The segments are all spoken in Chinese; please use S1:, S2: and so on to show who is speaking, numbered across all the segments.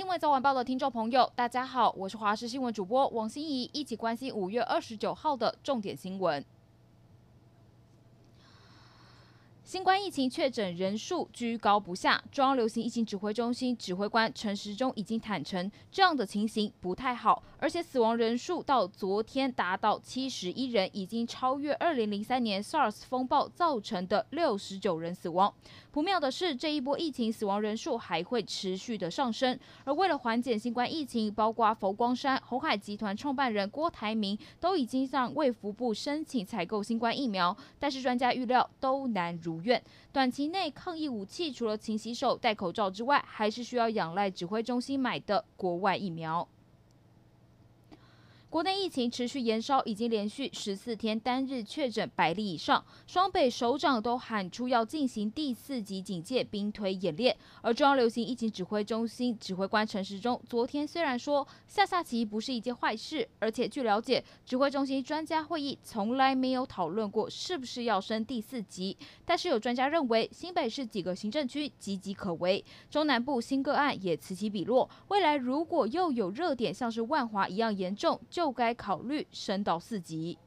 S1: 新闻早晚报的听众朋友，大家好，我是华视新闻主播王心怡，一起关心五月二十九号的重点新闻。新冠疫情确诊人数居高不下，中央流行疫情指挥中心指挥官陈时中已经坦承，这样的情形不太好，而且死亡人数到昨天达到七十一人，已经超越二零零三年 SARS 风暴造成的六十九人死亡。不妙的是，这一波疫情死亡人数还会持续的上升。而为了缓解新冠疫情，包括佛光山鸿海集团创办人郭台铭都已经向卫福部申请采购新冠疫苗，但是专家预料都难如院。短期内抗疫武器除了勤洗手、戴口罩之外，还是需要仰赖指挥中心买的国外疫苗。国内疫情持续延烧，已经连续十四天单日确诊百例以上。双北首长都喊出要进行第四级警戒兵推演练。而中央流行疫情指挥中心指挥官陈时中昨天虽然说下下棋不是一件坏事，而且据了解，指挥中心专家会议从来没有讨论过是不是要升第四级。但是有专家认为，新北市几个行政区岌岌可危，中南部新个案也此起彼落。未来如果又有热点像是万华一样严重，就就该考虑升到四级。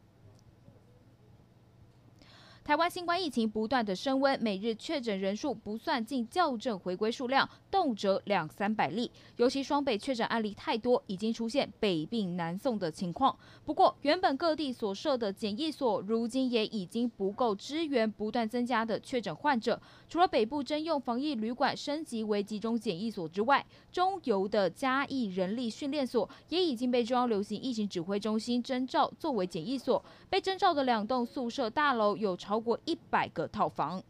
S1: 台湾新冠疫情不断的升温，每日确诊人数不算进校正回归数量，动辄两三百例。尤其双北确诊案例太多，已经出现北病南送的情况。不过，原本各地所设的检疫所，如今也已经不够支援不断增加的确诊患者。除了北部征用防疫旅馆升级为集中检疫所之外，中游的嘉义人力训练所也已经被中央流行疫情指挥中心征召作为检疫所。被征召的两栋宿舍大楼有超超过一百个套房。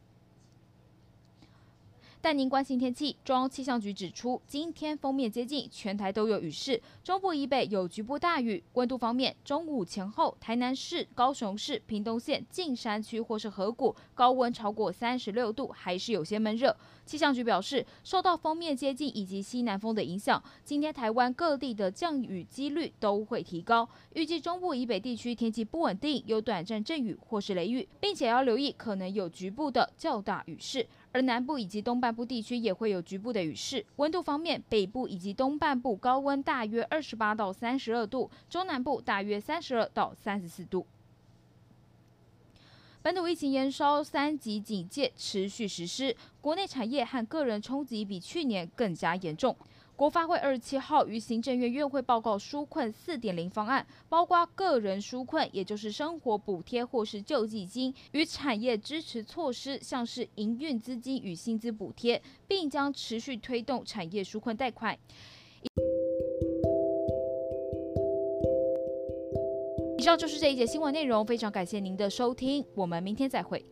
S1: 带您关心天气，中央气象局指出，今天锋面接近，全台都有雨势，中部以北有局部大雨。温度方面，中午前后，台南市、高雄市、屏东县近山区或是河谷高温超过三十六度，还是有些闷热。气象局表示，受到锋面接近以及西南风的影响，今天台湾各地的降雨几率都会提高。预计中部以北地区天气不稳定，有短暂阵雨或是雷雨，并且要留意可能有局部的较大雨势。而南部以及东半部地区也会有局部的雨势。温度方面，北部以及东半部高温大约二十八到三十二度，中南部大约三十二到三十四度。本土疫情延烧，三级警戒持续实施，国内产业和个人冲击比去年更加严重。国发会二十七号于行政院院会报告纾困四点零方案，包括个人纾困，也就是生活补贴或是救济金与产业支持措施，像是营运资金与薪资补贴，并将持续推动产业纾困贷款。以上就是这一节新闻内容，非常感谢您的收听，我们明天再会。